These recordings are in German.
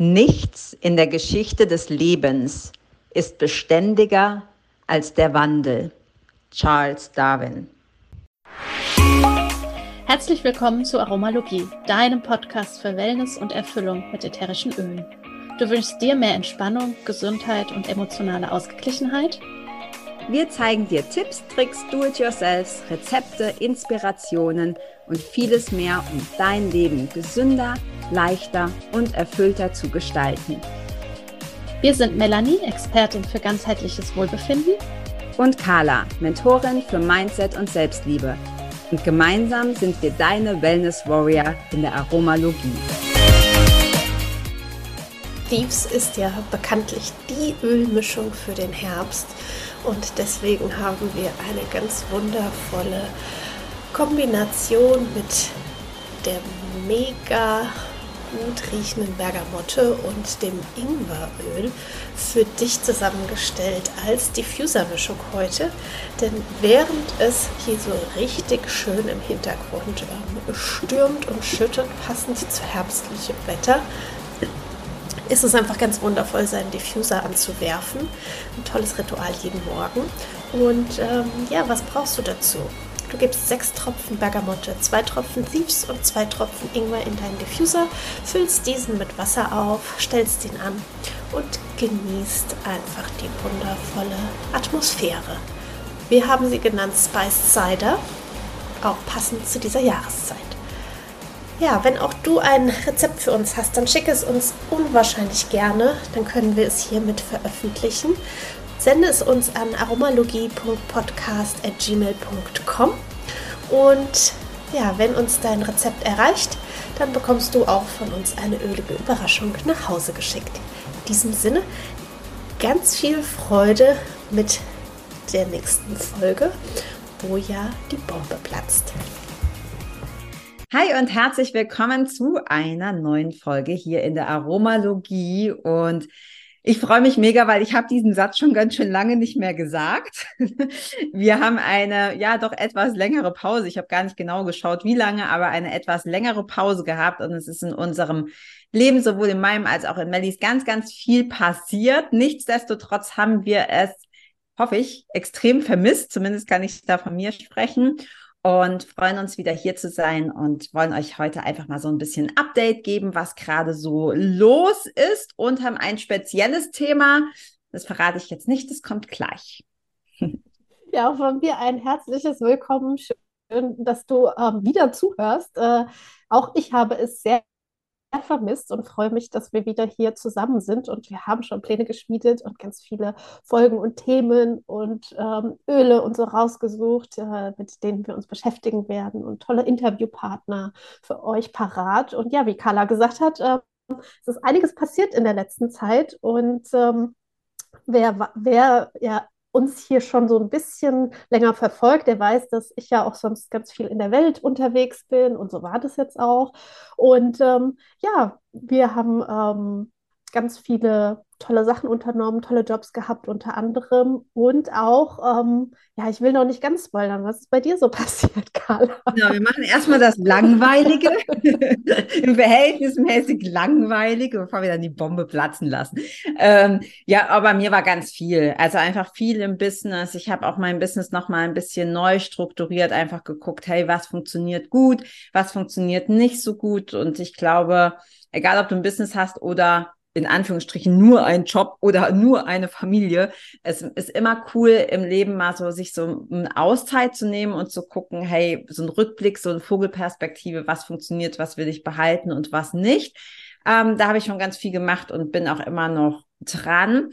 Nichts in der Geschichte des Lebens ist beständiger als der Wandel. Charles Darwin. Herzlich willkommen zu Aromalogie, deinem Podcast für Wellness und Erfüllung mit ätherischen Ölen. Du wünschst dir mehr Entspannung, Gesundheit und emotionale Ausgeglichenheit? Wir zeigen dir Tipps, Tricks, Do-it-yourselfs, Rezepte, Inspirationen und vieles mehr, um dein Leben gesünder, leichter und erfüllter zu gestalten. Wir sind Melanie, Expertin für ganzheitliches Wohlbefinden. Und Carla, Mentorin für Mindset und Selbstliebe. Und gemeinsam sind wir deine Wellness Warrior in der Aromalogie. Thieves ist ja bekanntlich die Ölmischung für den Herbst und deswegen haben wir eine ganz wundervolle Kombination mit der mega gut riechenden Bergamotte und dem Ingweröl für dich zusammengestellt als Diffusermischung heute. Denn während es hier so richtig schön im Hintergrund ähm, stürmt und schüttet, passend zu herbstlichem Wetter, ist es einfach ganz wundervoll, seinen Diffuser anzuwerfen. Ein tolles Ritual jeden Morgen. Und ähm, ja, was brauchst du dazu? Du gibst sechs Tropfen Bergamotte, zwei Tropfen Thieves und zwei Tropfen Ingwer in deinen Diffuser, füllst diesen mit Wasser auf, stellst ihn an und genießt einfach die wundervolle Atmosphäre. Wir haben sie genannt Spiced Cider, auch passend zu dieser Jahreszeit. Ja, wenn auch du ein Rezept für uns hast, dann schick es uns unwahrscheinlich gerne, dann können wir es hiermit veröffentlichen. Sende es uns an aromalogie.podcast.gmail.com und ja, wenn uns dein Rezept erreicht, dann bekommst du auch von uns eine ölige Überraschung nach Hause geschickt. In diesem Sinne, ganz viel Freude mit der nächsten Folge, wo ja die Bombe platzt. Hi und herzlich willkommen zu einer neuen Folge hier in der Aromalogie und ich freue mich mega, weil ich habe diesen Satz schon ganz schön lange nicht mehr gesagt. Wir haben eine, ja, doch etwas längere Pause. Ich habe gar nicht genau geschaut, wie lange, aber eine etwas längere Pause gehabt. Und es ist in unserem Leben, sowohl in meinem als auch in Mellies, ganz, ganz viel passiert. Nichtsdestotrotz haben wir es, hoffe ich, extrem vermisst. Zumindest kann ich da von mir sprechen und freuen uns wieder hier zu sein und wollen euch heute einfach mal so ein bisschen Update geben, was gerade so los ist und haben ein spezielles Thema. Das verrate ich jetzt nicht, das kommt gleich. Ja, auch von mir ein herzliches Willkommen. Schön, dass du ähm, wieder zuhörst. Äh, auch ich habe es sehr vermisst und freue mich, dass wir wieder hier zusammen sind. Und wir haben schon Pläne geschmiedet und ganz viele Folgen und Themen und ähm, Öle und so rausgesucht, äh, mit denen wir uns beschäftigen werden und tolle Interviewpartner für euch parat. Und ja, wie Carla gesagt hat, äh, es ist einiges passiert in der letzten Zeit und ähm, wer, wer ja uns hier schon so ein bisschen länger verfolgt, der weiß, dass ich ja auch sonst ganz viel in der Welt unterwegs bin und so war das jetzt auch. Und ähm, ja, wir haben ähm, ganz viele tolle Sachen unternommen, tolle Jobs gehabt unter anderem und auch, ähm, ja, ich will noch nicht ganz spoilern, was ist bei dir so passiert, Carla? Ja, wir machen erstmal das Langweilige, im verhältnismäßig Langweilige, bevor wir dann die Bombe platzen lassen. Ähm, ja, aber mir war ganz viel, also einfach viel im Business. Ich habe auch mein Business nochmal ein bisschen neu strukturiert, einfach geguckt, hey, was funktioniert gut, was funktioniert nicht so gut und ich glaube, egal ob du ein Business hast oder in Anführungsstrichen nur ein Job oder nur eine Familie. Es ist immer cool im Leben mal so sich so eine Auszeit zu nehmen und zu gucken, hey, so ein Rückblick, so eine Vogelperspektive, was funktioniert, was will ich behalten und was nicht. Ähm, da habe ich schon ganz viel gemacht und bin auch immer noch dran.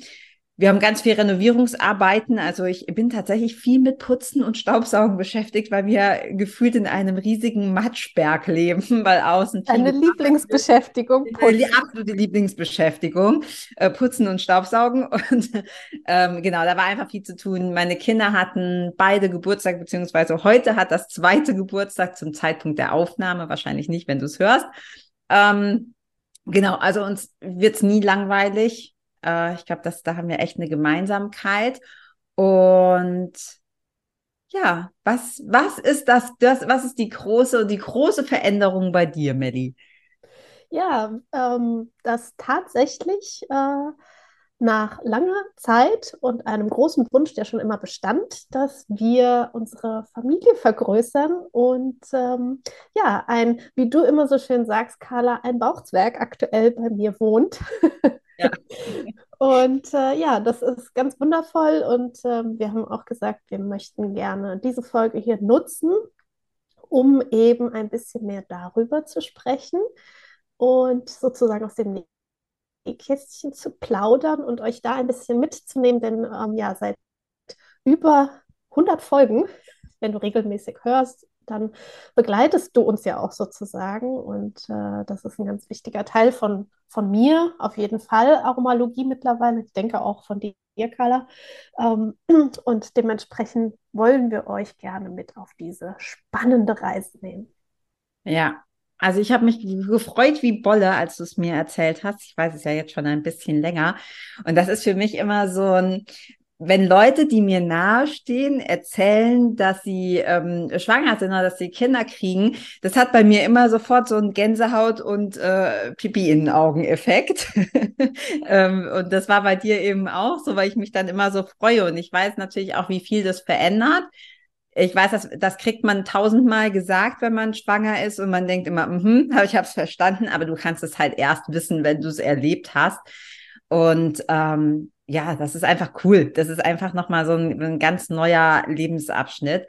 Wir haben ganz viel Renovierungsarbeiten. Also ich bin tatsächlich viel mit Putzen und Staubsaugen beschäftigt, weil wir gefühlt in einem riesigen Matschberg leben, weil außen eine Lieblingsbeschäftigung. Eine absolute Lieblingsbeschäftigung, äh, Putzen und Staubsaugen. Und ähm, genau, da war einfach viel zu tun. Meine Kinder hatten beide Geburtstag, beziehungsweise heute hat das zweite Geburtstag zum Zeitpunkt der Aufnahme, wahrscheinlich nicht, wenn du es hörst. Ähm, genau, also uns wird's nie langweilig äh, ich glaube, da haben wir echt eine Gemeinsamkeit. Und ja, was, was ist das, das, was ist die große, die große Veränderung bei dir, Melly? Ja, ähm, dass tatsächlich äh, nach langer Zeit und einem großen Wunsch, der schon immer bestand, dass wir unsere Familie vergrößern und ähm, ja, ein, wie du immer so schön sagst, Carla, ein Bauchzwerg aktuell bei mir wohnt. Ja. Und äh, ja, das ist ganz wundervoll und äh, wir haben auch gesagt, wir möchten gerne diese Folge hier nutzen, um eben ein bisschen mehr darüber zu sprechen und sozusagen aus dem Nähkästchen zu plaudern und euch da ein bisschen mitzunehmen, denn ähm, ja, seit über 100 Folgen, wenn du regelmäßig hörst, dann begleitest du uns ja auch sozusagen. Und äh, das ist ein ganz wichtiger Teil von, von mir, auf jeden Fall Aromalogie mittlerweile. Ich denke auch von dir, Carla. Ähm, und dementsprechend wollen wir euch gerne mit auf diese spannende Reise nehmen. Ja, also ich habe mich gefreut wie Bolle, als du es mir erzählt hast. Ich weiß es ja jetzt schon ein bisschen länger. Und das ist für mich immer so ein, wenn Leute, die mir nahestehen, erzählen, dass sie ähm, schwanger sind oder dass sie Kinder kriegen, das hat bei mir immer sofort so einen Gänsehaut- und äh, Pipi in den Augen-Effekt. ähm, und das war bei dir eben auch so, weil ich mich dann immer so freue. Und ich weiß natürlich auch, wie viel das verändert. Ich weiß, das, das kriegt man tausendmal gesagt, wenn man schwanger ist und man denkt immer, mhm, ich habe es verstanden, aber du kannst es halt erst wissen, wenn du es erlebt hast. Und ähm, ja, das ist einfach cool. Das ist einfach nochmal so ein, ein ganz neuer Lebensabschnitt.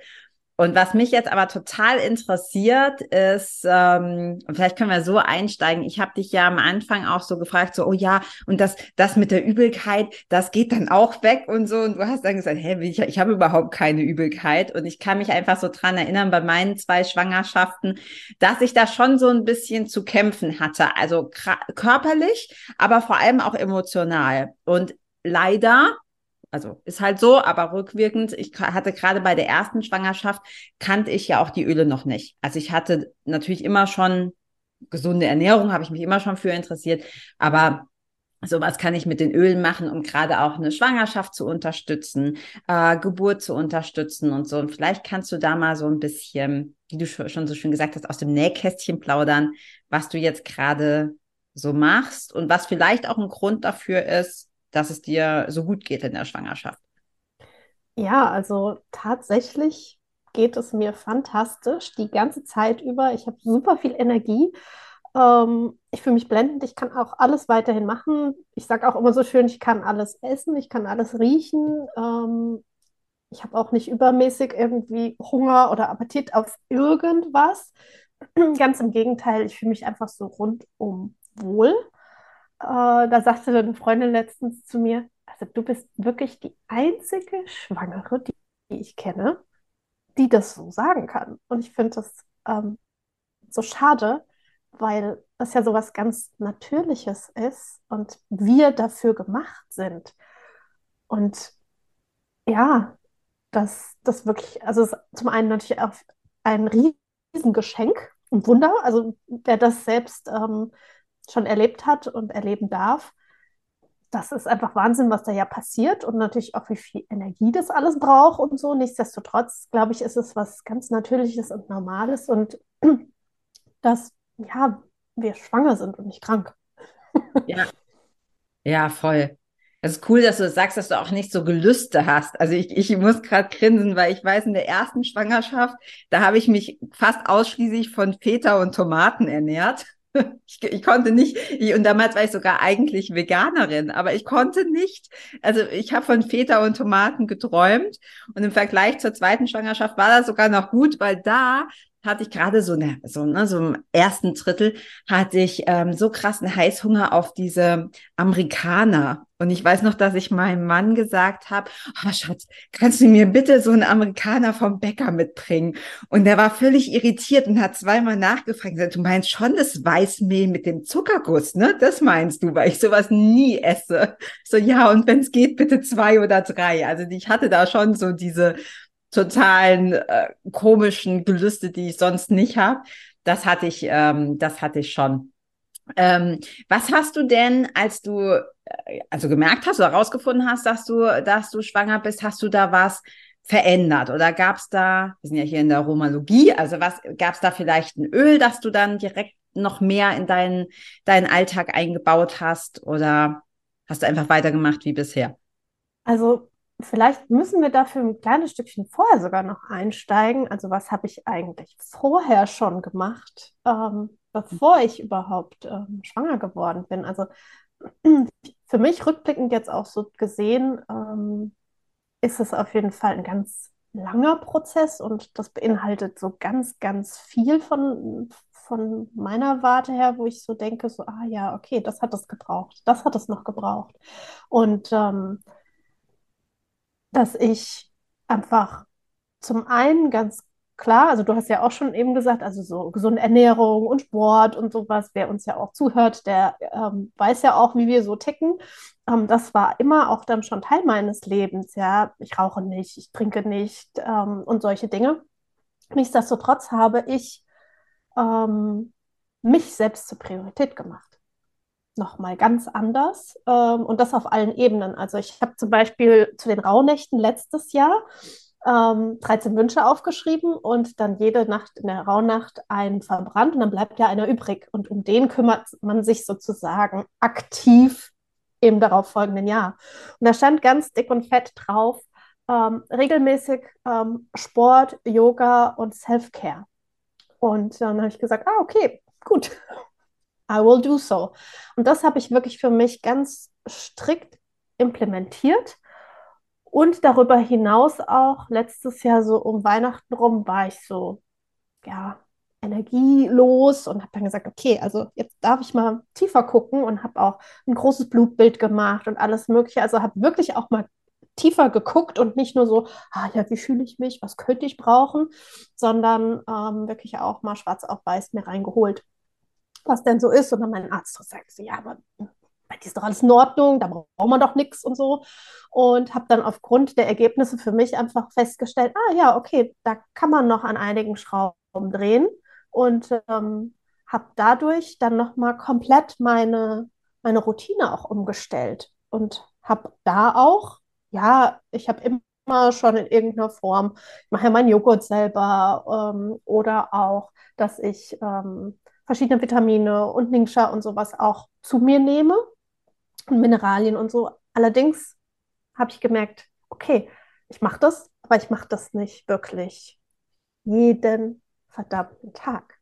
Und was mich jetzt aber total interessiert, ist, ähm, vielleicht können wir so einsteigen. Ich habe dich ja am Anfang auch so gefragt, so, oh ja, und das, das mit der Übelkeit, das geht dann auch weg und so. Und du hast dann gesagt, hey, ich, ich habe überhaupt keine Übelkeit. Und ich kann mich einfach so dran erinnern, bei meinen zwei Schwangerschaften, dass ich da schon so ein bisschen zu kämpfen hatte. Also körperlich, aber vor allem auch emotional. Und leider, also ist halt so, aber rückwirkend, ich hatte gerade bei der ersten Schwangerschaft, kannte ich ja auch die Öle noch nicht. Also ich hatte natürlich immer schon gesunde Ernährung, habe ich mich immer schon für interessiert, aber Sowas kann ich mit den Ölen machen, um gerade auch eine Schwangerschaft zu unterstützen, äh, Geburt zu unterstützen und so. Und vielleicht kannst du da mal so ein bisschen, wie du schon so schön gesagt hast, aus dem Nähkästchen plaudern, was du jetzt gerade so machst und was vielleicht auch ein Grund dafür ist, dass es dir so gut geht in der Schwangerschaft? Ja, also tatsächlich geht es mir fantastisch die ganze Zeit über. Ich habe super viel Energie. Ähm, ich fühle mich blendend. Ich kann auch alles weiterhin machen. Ich sage auch immer so schön, ich kann alles essen, ich kann alles riechen. Ähm, ich habe auch nicht übermäßig irgendwie Hunger oder Appetit auf irgendwas. Ganz im Gegenteil, ich fühle mich einfach so rundum wohl. Äh, da sagte eine Freundin letztens zu mir, also du bist wirklich die einzige Schwangere, die, die ich kenne, die das so sagen kann. Und ich finde das ähm, so schade, weil das ja so was ganz Natürliches ist und wir dafür gemacht sind. Und ja, das, das wirklich, also zum einen natürlich auch ein Riesengeschenk, ein Wunder. Also wer das selbst ähm, schon erlebt hat und erleben darf. Das ist einfach Wahnsinn, was da ja passiert und natürlich auch, wie viel Energie das alles braucht und so. Nichtsdestotrotz, glaube ich, ist es was ganz Natürliches und Normales und dass, ja, wir schwanger sind und nicht krank. Ja, ja, voll. Es ist cool, dass du sagst, dass du auch nicht so Gelüste hast. Also ich, ich muss gerade grinsen, weil ich weiß, in der ersten Schwangerschaft, da habe ich mich fast ausschließlich von Feta und Tomaten ernährt. Ich, ich, konnte nicht, ich, und damals war ich sogar eigentlich Veganerin, aber ich konnte nicht. Also ich habe von Feta und Tomaten geträumt und im Vergleich zur zweiten Schwangerschaft war das sogar noch gut, weil da hatte ich gerade so, ne, so, ne, so im ersten Drittel hatte ich ähm, so krassen Heißhunger auf diese Amerikaner. Und ich weiß noch, dass ich meinem Mann gesagt habe, oh Schatz, kannst du mir bitte so einen Amerikaner vom Bäcker mitbringen? Und der war völlig irritiert und hat zweimal nachgefragt. Du meinst schon das Weißmehl mit dem Zuckerguss, ne? Das meinst du, weil ich sowas nie esse. So, ja, und wenn es geht, bitte zwei oder drei. Also ich hatte da schon so diese totalen äh, komischen Gelüste, die ich sonst nicht habe. Das hatte ich, ähm, das hatte ich schon. Ähm, was hast du denn, als du äh, also gemerkt hast oder herausgefunden hast, dass du, dass du schwanger bist, hast du da was verändert? Oder gab es da, wir sind ja hier in der Romalogie, also was gab es da vielleicht ein Öl, das du dann direkt noch mehr in deinen, deinen Alltag eingebaut hast oder hast du einfach weitergemacht wie bisher? Also vielleicht müssen wir dafür ein kleines Stückchen vorher sogar noch einsteigen. Also was habe ich eigentlich vorher schon gemacht, ähm, bevor ich überhaupt ähm, schwanger geworden bin? Also für mich rückblickend jetzt auch so gesehen, ähm, ist es auf jeden Fall ein ganz langer Prozess und das beinhaltet so ganz, ganz viel von, von meiner Warte her, wo ich so denke, so, ah ja, okay, das hat es gebraucht, das hat es noch gebraucht. Und ähm, dass ich einfach zum einen ganz klar, also du hast ja auch schon eben gesagt, also so gesunde Ernährung und Sport und sowas, wer uns ja auch zuhört, der ähm, weiß ja auch, wie wir so ticken. Ähm, das war immer auch dann schon Teil meines Lebens, ja. Ich rauche nicht, ich trinke nicht ähm, und solche Dinge. Nichtsdestotrotz habe ich ähm, mich selbst zur Priorität gemacht. Nochmal ganz anders ähm, und das auf allen Ebenen. Also ich habe zum Beispiel zu den Rauhnächten letztes Jahr ähm, 13 Wünsche aufgeschrieben und dann jede Nacht in der Rauhnacht einen verbrannt und dann bleibt ja einer übrig. Und um den kümmert man sich sozusagen aktiv im darauffolgenden Jahr. Und da stand ganz dick und fett drauf, ähm, regelmäßig ähm, Sport, Yoga und Self-Care. Und dann habe ich gesagt, ah, okay, gut, I will do so. Und das habe ich wirklich für mich ganz strikt implementiert. Und darüber hinaus auch letztes Jahr so um Weihnachten rum war ich so, ja, energielos und habe dann gesagt, okay, also jetzt darf ich mal tiefer gucken und habe auch ein großes Blutbild gemacht und alles Mögliche. Also habe wirklich auch mal tiefer geguckt und nicht nur so, ah ja, wie fühle ich mich, was könnte ich brauchen, sondern ähm, wirklich auch mal schwarz auf weiß mir reingeholt, was denn so ist. Und dann mein Arzt sagt, ja, aber bei dir ist doch alles in Ordnung, da braucht man doch nichts und so. Und habe dann aufgrund der Ergebnisse für mich einfach festgestellt, ah ja, okay, da kann man noch an einigen Schrauben drehen und ähm, habe dadurch dann nochmal komplett meine, meine Routine auch umgestellt und habe da auch ja, ich habe immer schon in irgendeiner Form, ich mache ja meinen Joghurt selber ähm, oder auch, dass ich ähm, verschiedene Vitamine und Ningxia und sowas auch zu mir nehme und Mineralien und so. Allerdings habe ich gemerkt, okay, ich mache das, aber ich mache das nicht wirklich jeden verdammten Tag.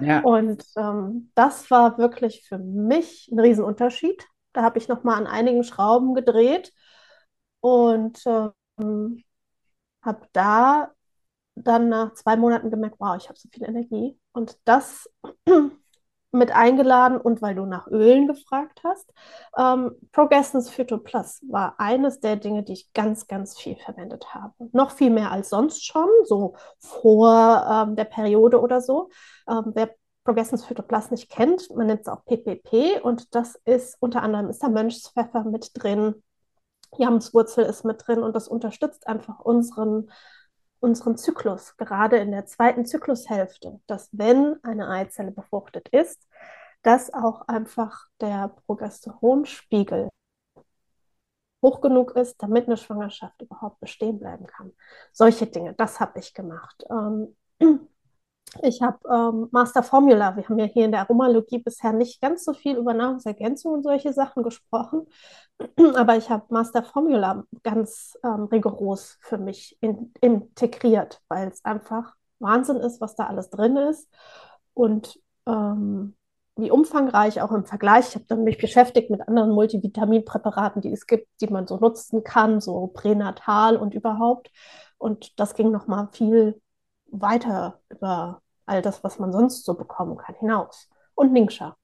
Ja. Und ähm, das war wirklich für mich ein Riesenunterschied. Da habe ich nochmal an einigen Schrauben gedreht und ähm, habe da dann nach zwei Monaten gemerkt, wow, ich habe so viel Energie. Und das mit eingeladen und weil du nach Ölen gefragt hast. Ähm, Progressens Phyto Plus war eines der Dinge, die ich ganz, ganz viel verwendet habe. Noch viel mehr als sonst schon, so vor ähm, der Periode oder so. Ähm, wer Progressens Phyto Plus nicht kennt, man nennt es auch PPP und das ist unter anderem ist da Mönchspfeffer mit drin, Jamswurzel ist mit drin und das unterstützt einfach unseren, unseren Zyklus, gerade in der zweiten Zyklushälfte, dass wenn eine Eizelle befruchtet ist, dass auch einfach der Progesteronspiegel hoch genug ist, damit eine Schwangerschaft überhaupt bestehen bleiben kann. Solche Dinge, das habe ich gemacht. Ähm, ich habe ähm, Master Formula. Wir haben ja hier in der Aromalogie bisher nicht ganz so viel über Nahrungsergänzung und solche Sachen gesprochen, aber ich habe Master Formula ganz ähm, rigoros für mich in, integriert, weil es einfach Wahnsinn ist, was da alles drin ist und ähm, wie umfangreich auch im Vergleich. Ich habe dann mich beschäftigt mit anderen Multivitaminpräparaten, die es gibt, die man so nutzen kann, so pränatal und überhaupt. Und das ging nochmal viel weiter über all das, was man sonst so bekommen kann, hinaus. Und Ningxia.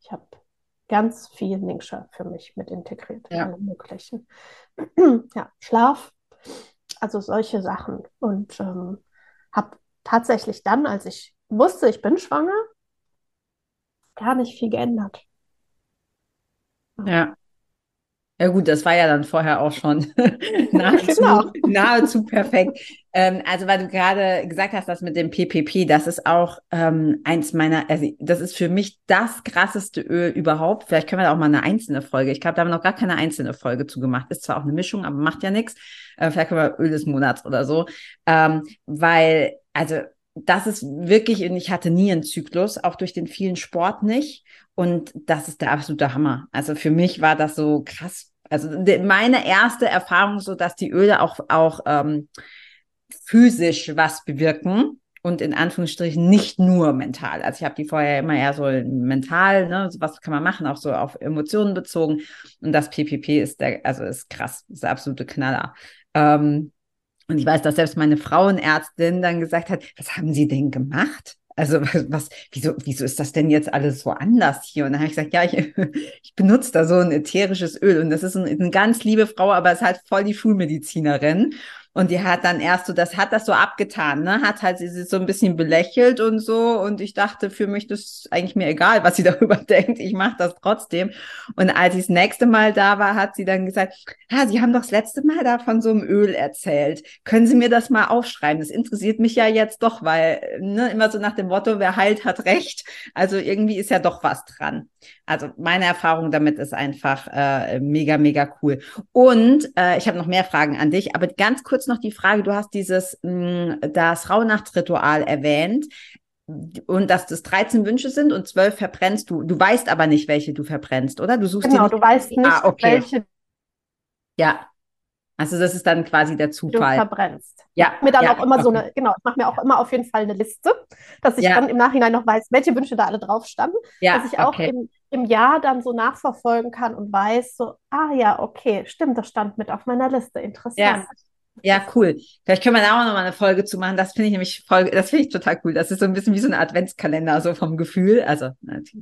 Ich habe ganz viel Ningxia für mich mit integriert, ja. alle möglichen. ja, Schlaf, also solche Sachen. Und ähm, habe tatsächlich dann, als ich wusste, ich bin schwanger, gar nicht viel geändert. Ja. Ja gut, das war ja dann vorher auch schon nahezu, genau. nahezu perfekt. Ähm, also weil du gerade gesagt hast, das mit dem PPP, das ist auch ähm, eins meiner, also das ist für mich das krasseste Öl überhaupt. Vielleicht können wir da auch mal eine einzelne Folge. Ich glaube, da haben wir noch gar keine einzelne Folge zu gemacht. Ist zwar auch eine Mischung, aber macht ja nichts. Äh, vielleicht können wir Öl des Monats oder so. Ähm, weil, also das ist wirklich, und ich hatte nie einen Zyklus, auch durch den vielen Sport nicht. Und das ist der absolute Hammer. Also für mich war das so krass. Also meine erste Erfahrung so, dass die Öle auch, auch ähm, physisch was bewirken und in Anführungsstrichen nicht nur mental. Also ich habe die vorher immer eher so mental, ne, was kann man machen, auch so auf Emotionen bezogen. Und das PPP ist der, also ist krass, ist der absolute Knaller. Ähm, und ich weiß, dass selbst meine Frauenärztin dann gesagt hat, was haben Sie denn gemacht? Also was, wieso, wieso ist das denn jetzt alles so anders hier? Und dann habe ich gesagt, ja, ich, ich benutze da so ein ätherisches Öl und das ist ein, eine ganz liebe Frau, aber es ist halt voll die Schulmedizinerin. Und die hat dann erst so, das hat das so abgetan, ne? Hat halt sie so ein bisschen belächelt und so. Und ich dachte, für mich das ist eigentlich mir egal, was sie darüber denkt. Ich mache das trotzdem. Und als ich das nächste Mal da war, hat sie dann gesagt, ah, Sie haben doch das letzte Mal da von so einem Öl erzählt. Können Sie mir das mal aufschreiben? Das interessiert mich ja jetzt doch, weil ne, immer so nach dem Motto, wer heilt, hat recht. Also irgendwie ist ja doch was dran. Also meine Erfahrung damit ist einfach äh, mega, mega cool. Und äh, ich habe noch mehr Fragen an dich, aber ganz kurz noch die Frage, du hast dieses, mm, das Rauhnachtsritual erwähnt und dass das 13 Wünsche sind und 12 verbrennst du. Du weißt aber nicht, welche du verbrennst, oder? Du suchst genau, du weißt nicht, ah, okay. welche. Ja, also das ist dann quasi der Zufall. Du verbrennst. Ja. Ich mir dann ja, auch immer okay. so eine, genau, ich mache mir auch immer auf jeden Fall eine Liste, dass ich ja. dann im Nachhinein noch weiß, welche Wünsche da alle drauf standen. Ja, dass ich auch okay. im, im Jahr dann so nachverfolgen kann und weiß, so, ah ja, okay, stimmt, das stand mit auf meiner Liste. Interessant. Ja. Ja, cool. Vielleicht können wir da auch noch mal eine Folge zu machen. Das finde ich nämlich voll, das finde ich total cool. Das ist so ein bisschen wie so ein Adventskalender, so vom Gefühl. Also,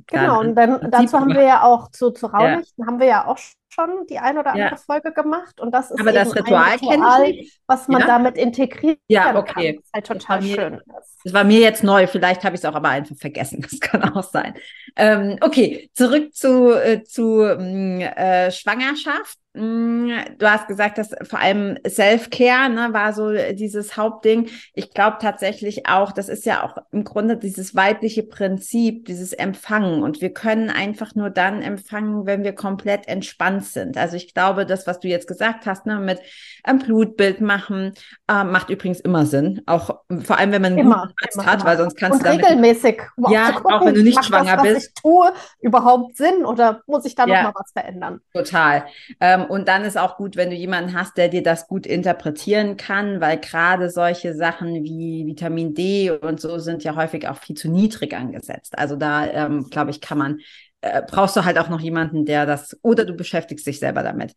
genau. Und dann, dazu haben wir ja auch zu, zu Raunichten, ja. haben wir ja auch schon die ein oder andere ja. Folge gemacht. Und das ist Aber das Ritual, Ritual was man ja? damit integriert ja, okay. kann. Das ist halt total das schön. das war mir jetzt neu. Vielleicht habe ich es auch aber einfach vergessen. Das kann auch sein. Ähm, okay, zurück zu, äh, zu mm, äh, Schwangerschaft. Mm, du hast gesagt, dass vor allem Self-Care ne, war so dieses Hauptding. Ich glaube tatsächlich auch, das ist ja auch im Grunde dieses weibliche Prinzip, dieses Empfangen. Und wir können einfach nur dann empfangen, wenn wir komplett entspannt sind. Also ich glaube, das, was du jetzt gesagt hast, ne, mit einem Blutbild machen, äh, macht übrigens immer Sinn. Auch vor allem, wenn man einen immer, guten Arzt hat, weil sonst kannst du regelmäßig. Um ja, auch, gucken, auch wenn du nicht schwanger das, bist. Was ich tue, überhaupt Sinn oder muss ich da ja, noch mal was verändern? Total. Ähm, und dann ist auch gut, wenn du jemanden hast, der dir das gut interpretieren kann, weil gerade solche Sachen wie Vitamin D und so sind ja häufig auch viel zu niedrig angesetzt. Also da, ähm, glaube ich, kann man, äh, brauchst du halt auch noch jemanden, der das, oder du beschäftigst dich selber damit.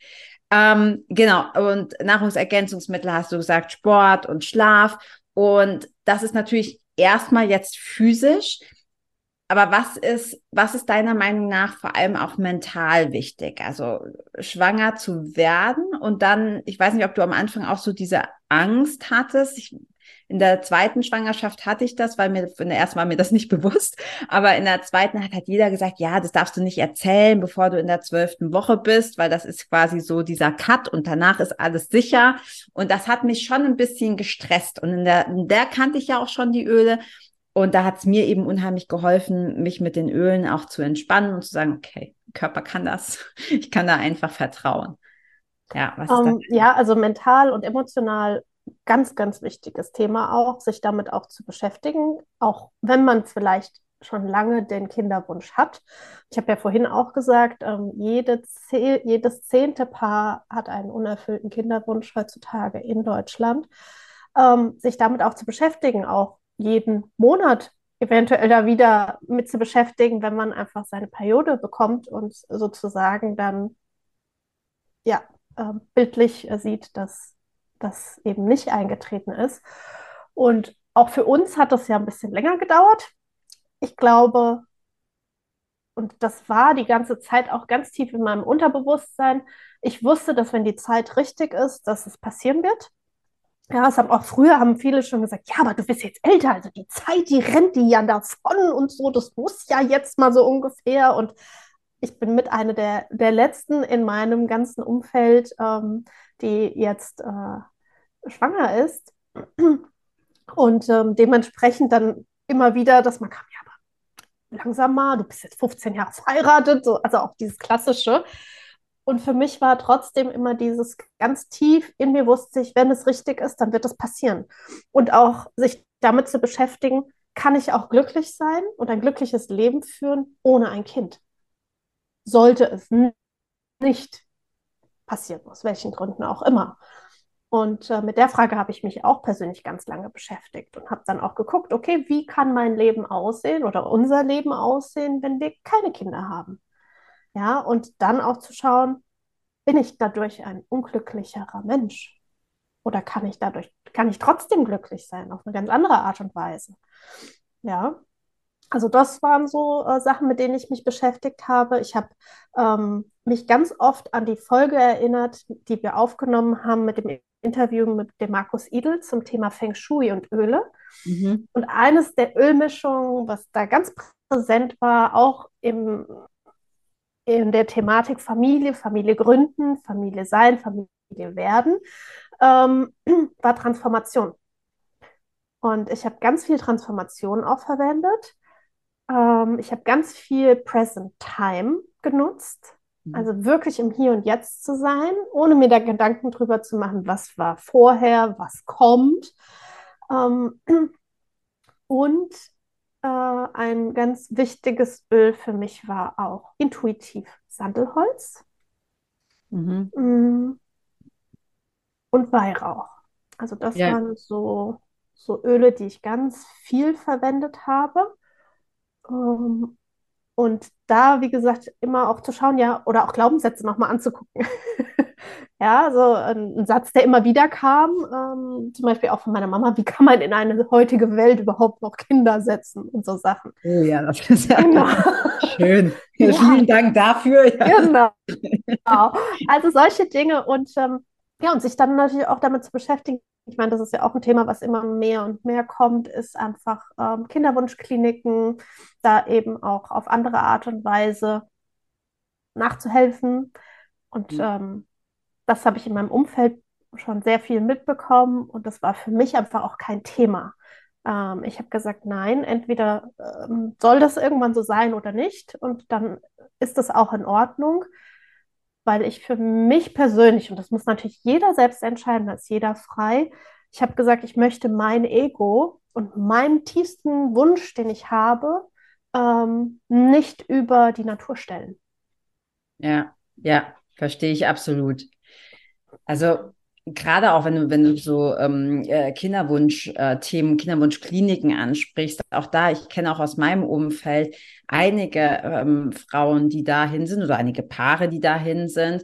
Ähm, genau, und Nahrungsergänzungsmittel hast du gesagt, Sport und Schlaf. Und das ist natürlich erstmal jetzt physisch. Aber was ist, was ist deiner Meinung nach vor allem auch mental wichtig? Also schwanger zu werden und dann, ich weiß nicht, ob du am Anfang auch so diese Angst hattest. Ich, in der zweiten Schwangerschaft hatte ich das, weil mir in der ersten war mir das nicht bewusst. Aber in der zweiten hat halt jeder gesagt, ja, das darfst du nicht erzählen, bevor du in der zwölften Woche bist, weil das ist quasi so dieser Cut und danach ist alles sicher. Und das hat mich schon ein bisschen gestresst. Und in der, in der kannte ich ja auch schon die Öle. Und da hat es mir eben unheimlich geholfen, mich mit den Ölen auch zu entspannen und zu sagen, okay, Körper kann das. Ich kann da einfach vertrauen. Ja, was um, ähm, ja, also mental und emotional ganz, ganz wichtiges Thema auch, sich damit auch zu beschäftigen, auch wenn man vielleicht schon lange den Kinderwunsch hat. Ich habe ja vorhin auch gesagt, ähm, jede jedes zehnte Paar hat einen unerfüllten Kinderwunsch heutzutage in Deutschland. Ähm, sich damit auch zu beschäftigen, auch jeden Monat eventuell da wieder mit zu beschäftigen, wenn man einfach seine Periode bekommt und sozusagen dann ja äh, bildlich sieht, dass das eben nicht eingetreten ist. Und auch für uns hat das ja ein bisschen länger gedauert. Ich glaube, und das war die ganze Zeit auch ganz tief in meinem Unterbewusstsein. Ich wusste, dass wenn die Zeit richtig ist, dass es passieren wird. Ja, es haben auch früher haben viele schon gesagt, ja, aber du bist jetzt älter, also die Zeit, die rennt die ja davon und so, das muss ja jetzt mal so ungefähr. Und ich bin mit einer der, der letzten in meinem ganzen Umfeld, ähm, die jetzt äh, schwanger ist. Und ähm, dementsprechend dann immer wieder, dass man kam, ja, aber langsam mal, du bist jetzt 15 Jahre verheiratet, so, also auch dieses klassische. Und für mich war trotzdem immer dieses ganz tief in mir wusste ich, wenn es richtig ist, dann wird es passieren. Und auch sich damit zu beschäftigen, kann ich auch glücklich sein und ein glückliches Leben führen ohne ein Kind? Sollte es nicht passieren, aus welchen Gründen auch immer. Und äh, mit der Frage habe ich mich auch persönlich ganz lange beschäftigt und habe dann auch geguckt, okay, wie kann mein Leben aussehen oder unser Leben aussehen, wenn wir keine Kinder haben? Ja, und dann auch zu schauen, bin ich dadurch ein unglücklicherer Mensch? Oder kann ich dadurch, kann ich trotzdem glücklich sein, auf eine ganz andere Art und Weise? Ja, also das waren so äh, Sachen, mit denen ich mich beschäftigt habe. Ich habe ähm, mich ganz oft an die Folge erinnert, die wir aufgenommen haben mit dem Interview mit dem Markus Idel zum Thema Feng Shui und Öle. Mhm. Und eines der Ölmischungen, was da ganz präsent war, auch im, in der Thematik Familie, Familie gründen, Familie sein, Familie werden, ähm, war Transformation. Und ich habe ganz viel Transformation auch verwendet. Ähm, ich habe ganz viel Present Time genutzt. Mhm. Also wirklich im Hier und Jetzt zu sein, ohne mir da Gedanken drüber zu machen, was war vorher, was kommt. Ähm, und äh, ein ganz wichtiges Öl für mich war auch intuitiv Sandelholz mhm. Mm. und Weihrauch. Also das ja. waren so, so Öle, die ich ganz viel verwendet habe. Ähm, und da, wie gesagt, immer auch zu schauen, ja, oder auch Glaubenssätze nochmal anzugucken. ja, so ein, Satz, der immer wieder kam, ähm, zum Beispiel auch von meiner Mama, wie kann man in eine heutige Welt überhaupt noch Kinder setzen und so Sachen. Oh ja, das ist ja genau. schön. Ja. Vielen Dank dafür. Ja. Genau. genau. Also solche Dinge und ähm, ja, und sich dann natürlich auch damit zu beschäftigen, ich meine, das ist ja auch ein Thema, was immer mehr und mehr kommt, ist einfach ähm, Kinderwunschkliniken, da eben auch auf andere Art und Weise nachzuhelfen. Und mhm. ähm, das habe ich in meinem Umfeld schon sehr viel mitbekommen und das war für mich einfach auch kein Thema. Ähm, ich habe gesagt, nein, entweder ähm, soll das irgendwann so sein oder nicht und dann ist das auch in Ordnung weil ich für mich persönlich, und das muss natürlich jeder selbst entscheiden, da ist jeder frei, ich habe gesagt, ich möchte mein Ego und meinen tiefsten Wunsch, den ich habe, ähm, nicht über die Natur stellen. Ja, ja, verstehe ich absolut. Also gerade auch wenn du, wenn du so ähm, äh, Kinderwunsch-Themen, äh, Kinderwunschkliniken ansprichst, auch da, ich kenne auch aus meinem Umfeld einige ähm, Frauen, die dahin sind oder einige Paare, die dahin sind.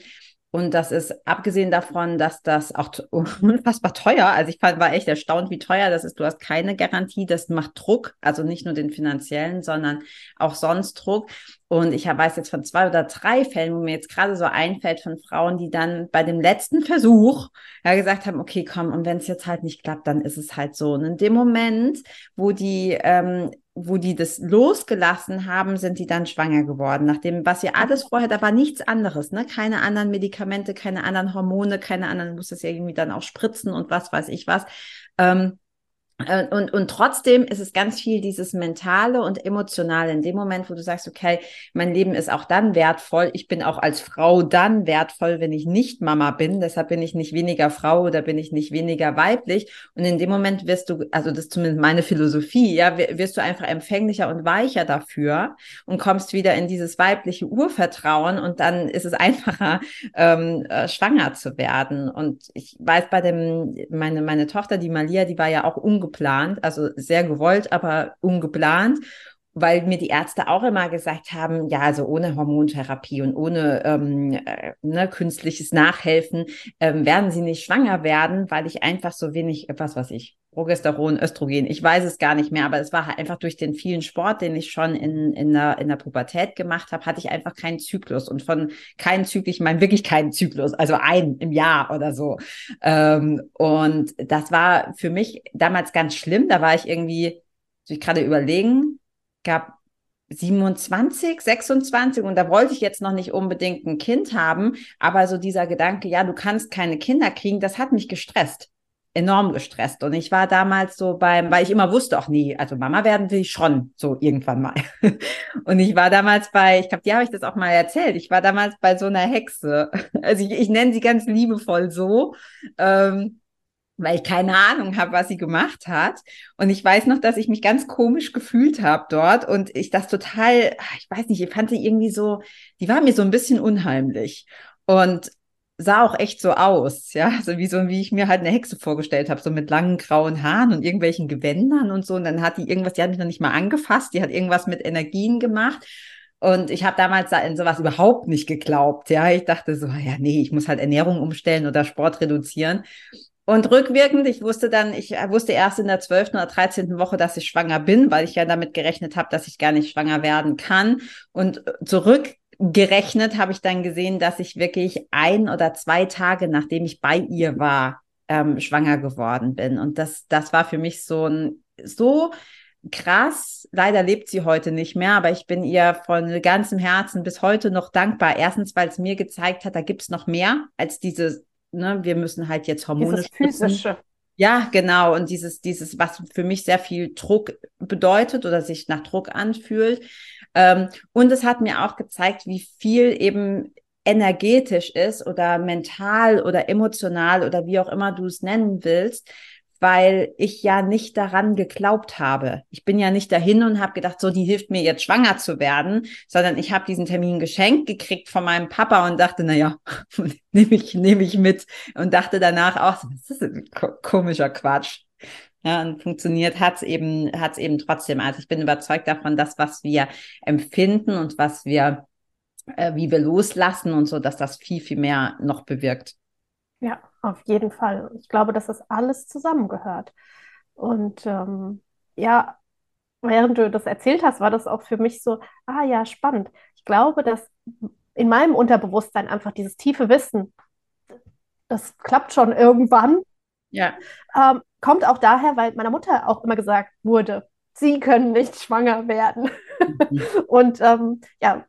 Und das ist abgesehen davon, dass das auch unfassbar teuer, also ich war echt erstaunt, wie teuer das ist. Du hast keine Garantie, das macht Druck, also nicht nur den finanziellen, sondern auch sonst Druck. Und ich weiß jetzt von zwei oder drei Fällen, wo mir jetzt gerade so einfällt von Frauen, die dann bei dem letzten Versuch ja gesagt haben, okay, komm, und wenn es jetzt halt nicht klappt, dann ist es halt so. Und in dem Moment, wo die ähm, wo die das losgelassen haben, sind die dann schwanger geworden. Nachdem, was ja alles vorher, da war nichts anderes, ne? Keine anderen Medikamente, keine anderen Hormone, keine anderen, muss es ja irgendwie dann auch spritzen und was weiß ich was. Ähm, äh, und, und trotzdem ist es ganz viel dieses Mentale und Emotionale. In dem Moment, wo du sagst, okay, mein Leben ist auch dann wertvoll. Ich bin auch als Frau dann wertvoll, wenn ich nicht Mama bin. Deshalb bin ich nicht weniger Frau oder bin ich nicht weniger weiblich. Und in dem Moment wirst du, also das ist zumindest meine Philosophie, ja, wirst du einfach empfänglicher und weicher dafür und kommst wieder in dieses weibliche Urvertrauen und dann ist es einfacher, ähm, äh, schwanger zu werden. Und ich weiß bei dem, meine, meine Tochter, die Malia, die war ja auch ungeplant ungeplant, also sehr gewollt, aber ungeplant weil mir die Ärzte auch immer gesagt haben, ja, also ohne Hormontherapie und ohne ähm, äh, ne, künstliches Nachhelfen ähm, werden sie nicht schwanger werden, weil ich einfach so wenig, was weiß ich, Progesteron, Östrogen, ich weiß es gar nicht mehr, aber es war halt einfach durch den vielen Sport, den ich schon in, in, der, in der Pubertät gemacht habe, hatte ich einfach keinen Zyklus und von keinen Zyklus, ich meine wirklich keinen Zyklus, also einen im Jahr oder so. Ähm, und das war für mich damals ganz schlimm, da war ich irgendwie, ich gerade überlegen, gab 27, 26 und da wollte ich jetzt noch nicht unbedingt ein Kind haben, aber so dieser Gedanke, ja, du kannst keine Kinder kriegen, das hat mich gestresst, enorm gestresst. Und ich war damals so beim, weil ich immer wusste, auch nie, also Mama werden will ich schon so irgendwann mal. Und ich war damals bei, ich glaube, die habe ich das auch mal erzählt, ich war damals bei so einer Hexe, also ich, ich nenne sie ganz liebevoll so, ähm, weil ich keine Ahnung habe, was sie gemacht hat. Und ich weiß noch, dass ich mich ganz komisch gefühlt habe dort und ich das total, ich weiß nicht, ich fand sie irgendwie so, die war mir so ein bisschen unheimlich und sah auch echt so aus, ja, so wie so wie ich mir halt eine Hexe vorgestellt habe, so mit langen grauen Haaren und irgendwelchen Gewändern und so. Und dann hat die irgendwas, die hat mich noch nicht mal angefasst, die hat irgendwas mit Energien gemacht. Und ich habe damals in sowas überhaupt nicht geglaubt. Ja, ich dachte so, ja, nee, ich muss halt Ernährung umstellen oder Sport reduzieren. Und rückwirkend, ich wusste dann, ich wusste erst in der 12. oder 13. Woche, dass ich schwanger bin, weil ich ja damit gerechnet habe, dass ich gar nicht schwanger werden kann. Und zurückgerechnet habe ich dann gesehen, dass ich wirklich ein oder zwei Tage, nachdem ich bei ihr war, ähm, schwanger geworden bin. Und das, das war für mich so ein, so krass. Leider lebt sie heute nicht mehr, aber ich bin ihr von ganzem Herzen bis heute noch dankbar. Erstens, weil es mir gezeigt hat, da gibt es noch mehr als diese ne, wir müssen halt jetzt Hormone Dieses physische. Ja, genau. Und dieses, dieses, was für mich sehr viel Druck bedeutet oder sich nach Druck anfühlt. Ähm, und es hat mir auch gezeigt, wie viel eben energetisch ist oder mental oder emotional oder wie auch immer du es nennen willst, weil ich ja nicht daran geglaubt habe. Ich bin ja nicht dahin und habe gedacht, so, die hilft mir jetzt schwanger zu werden, sondern ich habe diesen Termin geschenkt gekriegt von meinem Papa und dachte, na ja, nehme ich, nehme ich mit und dachte danach auch, das ist ein komischer Quatsch. Ja, und funktioniert hat's eben, hat's eben trotzdem. Also ich bin überzeugt davon, dass was wir empfinden und was wir, äh, wie wir loslassen und so, dass das viel, viel mehr noch bewirkt. Ja, auf jeden Fall. Ich glaube, dass das alles zusammengehört. Und ähm, ja, während du das erzählt hast, war das auch für mich so, ah ja, spannend. Ich glaube, dass in meinem Unterbewusstsein einfach dieses tiefe Wissen, das klappt schon irgendwann, ja. ähm, kommt auch daher, weil meiner Mutter auch immer gesagt wurde, sie können nicht schwanger werden. Mhm. Und ähm, ja,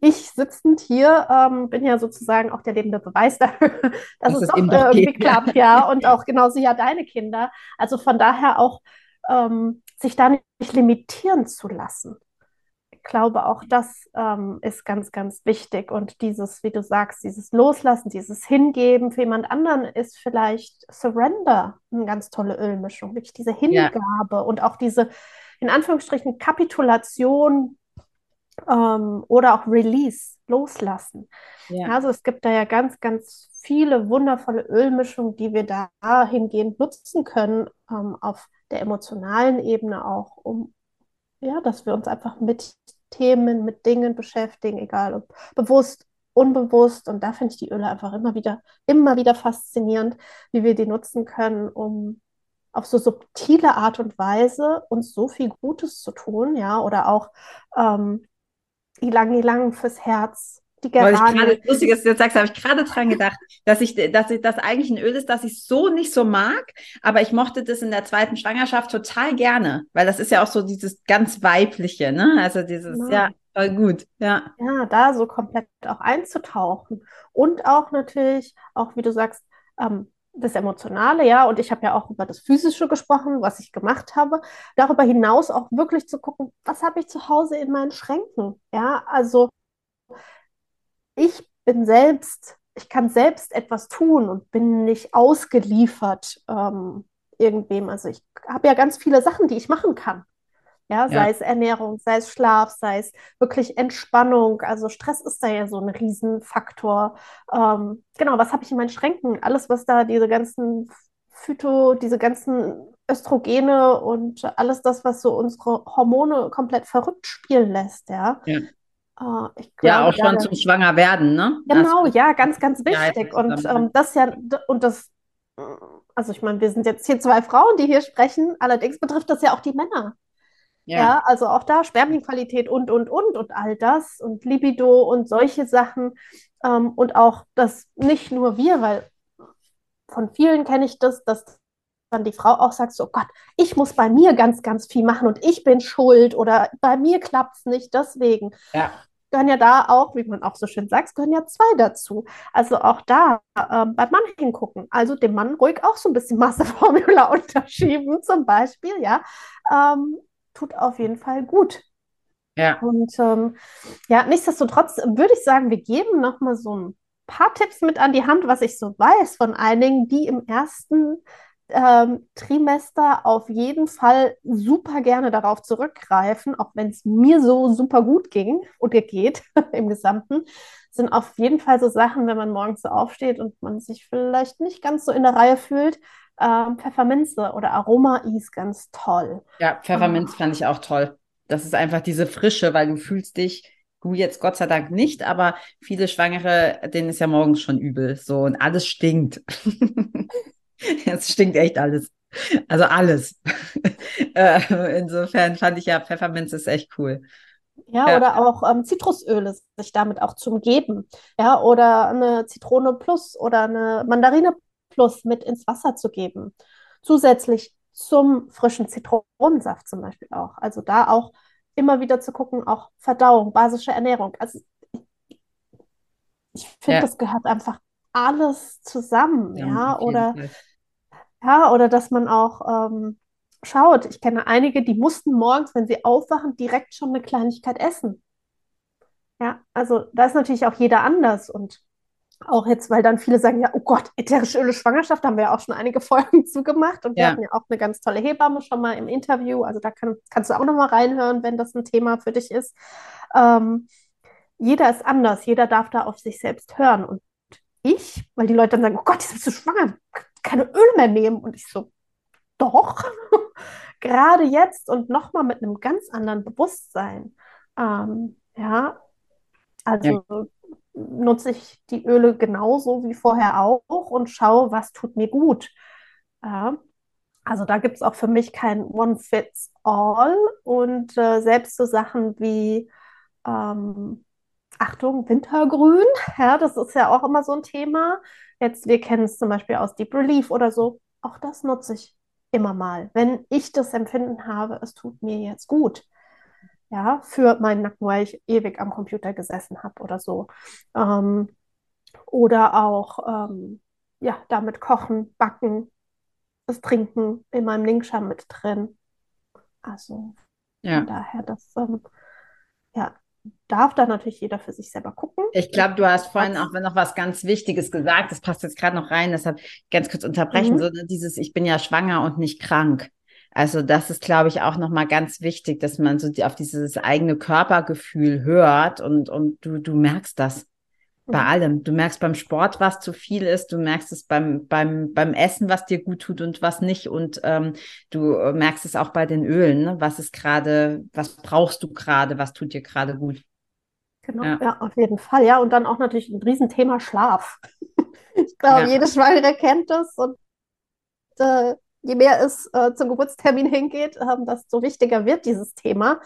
ich sitzend hier ähm, bin ja sozusagen auch der lebende Beweis dafür, dass das es doch irgendwie geht. klappt, ja. Und auch genauso ja deine Kinder. Also von daher auch ähm, sich da nicht limitieren zu lassen. Ich glaube, auch das ähm, ist ganz, ganz wichtig. Und dieses, wie du sagst, dieses Loslassen, dieses Hingeben für jemand anderen ist vielleicht Surrender eine ganz tolle Ölmischung. Wirklich diese Hingabe ja. und auch diese, in Anführungsstrichen, Kapitulation ähm, oder auch Release, loslassen. Ja. Also es gibt da ja ganz, ganz viele wundervolle Ölmischungen, die wir dahingehend nutzen können, ähm, auf der emotionalen Ebene auch, um ja, dass wir uns einfach mit Themen, mit Dingen beschäftigen, egal ob bewusst, unbewusst. Und da finde ich die Öle einfach immer wieder, immer wieder faszinierend, wie wir die nutzen können, um auf so subtile Art und Weise uns so viel Gutes zu tun, ja, oder auch ähm, Ilang Ilang fürs Herz. Die Gerane. lustig, dass du jetzt sagst, habe ich gerade dran gedacht, dass ich, dass ich das eigentlich ein Öl ist, das ich so nicht so mag, aber ich mochte das in der zweiten Schwangerschaft total gerne, weil das ist ja auch so dieses ganz weibliche, ne? Also dieses, ja, ja voll gut, ja. Ja, da so komplett auch einzutauchen und auch natürlich, auch wie du sagst, ähm, das Emotionale, ja, und ich habe ja auch über das Physische gesprochen, was ich gemacht habe. Darüber hinaus auch wirklich zu gucken, was habe ich zu Hause in meinen Schränken, ja, also ich bin selbst, ich kann selbst etwas tun und bin nicht ausgeliefert ähm, irgendwem. Also ich habe ja ganz viele Sachen, die ich machen kann. Ja, sei ja. es Ernährung, sei es Schlaf, sei es wirklich Entspannung. Also Stress ist da ja so ein Riesenfaktor. Ähm, genau, was habe ich in meinen Schränken? Alles, was da diese ganzen Phyto, diese ganzen Östrogene und alles das, was so unsere Hormone komplett verrückt spielen lässt, ja. Ja, uh, glaube, ja auch schon zum Schwangerwerden, ne? Genau, das, ja, ganz, ganz wichtig. und ähm, das ja, und das, also ich meine, wir sind jetzt hier zwei Frauen, die hier sprechen, allerdings betrifft das ja auch die Männer. Ja. ja, also auch da Spermienqualität und, und, und und all das und Libido und solche Sachen. Ähm, und auch das nicht nur wir, weil von vielen kenne ich das, dass dann die Frau auch sagt, so oh Gott, ich muss bei mir ganz, ganz viel machen und ich bin schuld oder bei mir klappt es nicht, deswegen. Ja. Gehören ja da auch, wie man auch so schön sagt, gehören ja zwei dazu. Also auch da ähm, beim Mann hingucken. Also dem Mann ruhig auch so ein bisschen Masseformula unterschieben, zum Beispiel, ja. Ähm, tut auf jeden Fall gut. Ja. Und ähm, ja, nichtsdestotrotz würde ich sagen, wir geben nochmal so ein paar Tipps mit an die Hand, was ich so weiß von einigen, die im ersten ähm, Trimester auf jeden Fall super gerne darauf zurückgreifen, auch wenn es mir so super gut ging oder geht im Gesamten, sind auf jeden Fall so Sachen, wenn man morgens so aufsteht und man sich vielleicht nicht ganz so in der Reihe fühlt. Ähm, Pfefferminze oder Aroma-Is ganz toll. Ja, Pfefferminz oh. fand ich auch toll. Das ist einfach diese Frische, weil du fühlst dich Du jetzt Gott sei Dank nicht, aber viele Schwangere, denen ist ja morgens schon übel. So und alles stinkt. es stinkt echt alles. Also alles. Äh, insofern fand ich ja, Pfefferminz ist echt cool. Ja, ja, oder auch ähm, Zitrusöle sich damit auch zu umgeben. Ja, oder eine Zitrone Plus oder eine Mandarine Plus mit ins Wasser zu geben. Zusätzlich zum frischen Zitronensaft zum Beispiel auch. Also da auch immer wieder zu gucken, auch Verdauung, basische Ernährung. Also ich finde, ja. das gehört einfach alles zusammen, ja, ja? oder ja, oder dass man auch ähm, schaut. Ich kenne einige, die mussten morgens, wenn sie aufwachen, direkt schon eine Kleinigkeit essen. Ja, also da ist natürlich auch jeder anders und auch jetzt, weil dann viele sagen, ja, oh Gott, ätherische Öle Schwangerschaft, da haben wir ja auch schon einige Folgen zugemacht und wir ja. hatten ja auch eine ganz tolle Hebamme schon mal im Interview. Also da kann, kannst du auch noch mal reinhören, wenn das ein Thema für dich ist. Ähm, jeder ist anders, jeder darf da auf sich selbst hören. Und ich, weil die Leute dann sagen, oh Gott, jetzt bist du schwanger, keine Öl mehr nehmen. Und ich so, doch, gerade jetzt und nochmal mit einem ganz anderen Bewusstsein. Ähm, ja, also ja nutze ich die Öle genauso wie vorher auch und schaue, was tut mir gut. Ja. Also da gibt es auch für mich kein One-Fits-All und äh, selbst so Sachen wie ähm, Achtung, Wintergrün, ja, das ist ja auch immer so ein Thema. Jetzt, wir kennen es zum Beispiel aus Deep Relief oder so. Auch das nutze ich immer mal, wenn ich das Empfinden habe, es tut mir jetzt gut ja, für meinen Nacken, weil ich ewig am Computer gesessen habe oder so. Ähm, oder auch ähm, ja, damit kochen, backen, das Trinken in meinem Linkschirm mit drin. Also ja. von daher, das ähm, ja, darf da natürlich jeder für sich selber gucken. Ich glaube, du hast vorhin auch noch was ganz Wichtiges gesagt. Das passt jetzt gerade noch rein, deshalb ganz kurz unterbrechen. Mhm. So ne, dieses, ich bin ja schwanger und nicht krank. Also das ist, glaube ich, auch nochmal ganz wichtig, dass man so auf dieses eigene Körpergefühl hört und, und du, du merkst das bei allem. Du merkst beim Sport, was zu viel ist, du merkst es beim, beim, beim Essen, was dir gut tut und was nicht. Und ähm, du merkst es auch bei den Ölen, ne? was ist gerade, was brauchst du gerade, was tut dir gerade gut. Genau, ja. ja. auf jeden Fall. Ja, und dann auch natürlich ein Riesenthema Schlaf. ich glaube, ja. jede Schwangere kennt das und äh, je mehr es äh, zum Geburtstermin hingeht, äh, desto wichtiger wird dieses Thema.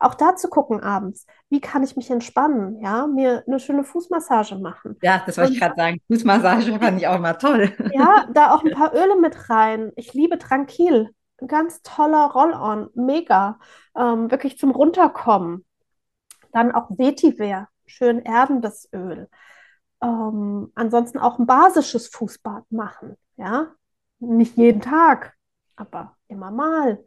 Auch da zu gucken abends, wie kann ich mich entspannen, ja, mir eine schöne Fußmassage machen. Ja, das wollte ich gerade sagen. Fußmassage fand ich auch mal toll. Ja, da auch ein paar Öle mit rein. Ich liebe Tranquil. Ein ganz toller Roll-on, mega. Ähm, wirklich zum Runterkommen. Dann auch Vetiver, schön erdendes Öl. Ähm, ansonsten auch ein basisches Fußbad machen, ja, nicht jeden Tag, aber immer mal.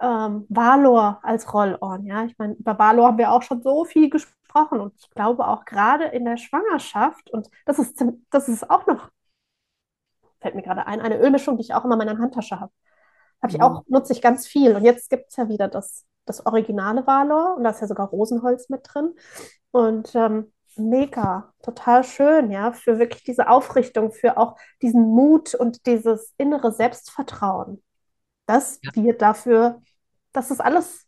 Ähm, Valor als Roll-on, ja. Ich meine, über Valor haben wir auch schon so viel gesprochen und ich glaube auch gerade in der Schwangerschaft, und das ist, das ist auch noch, fällt mir gerade ein, eine Ölmischung, die ich auch immer in meiner Handtasche habe. Habe ich mhm. auch, nutze ich ganz viel. Und jetzt gibt es ja wieder das, das originale Valor und da ist ja sogar Rosenholz mit drin. Und ähm, mega, total schön, ja, für wirklich diese Aufrichtung, für auch diesen Mut und dieses innere Selbstvertrauen. Das ja. wird dafür, dass das alles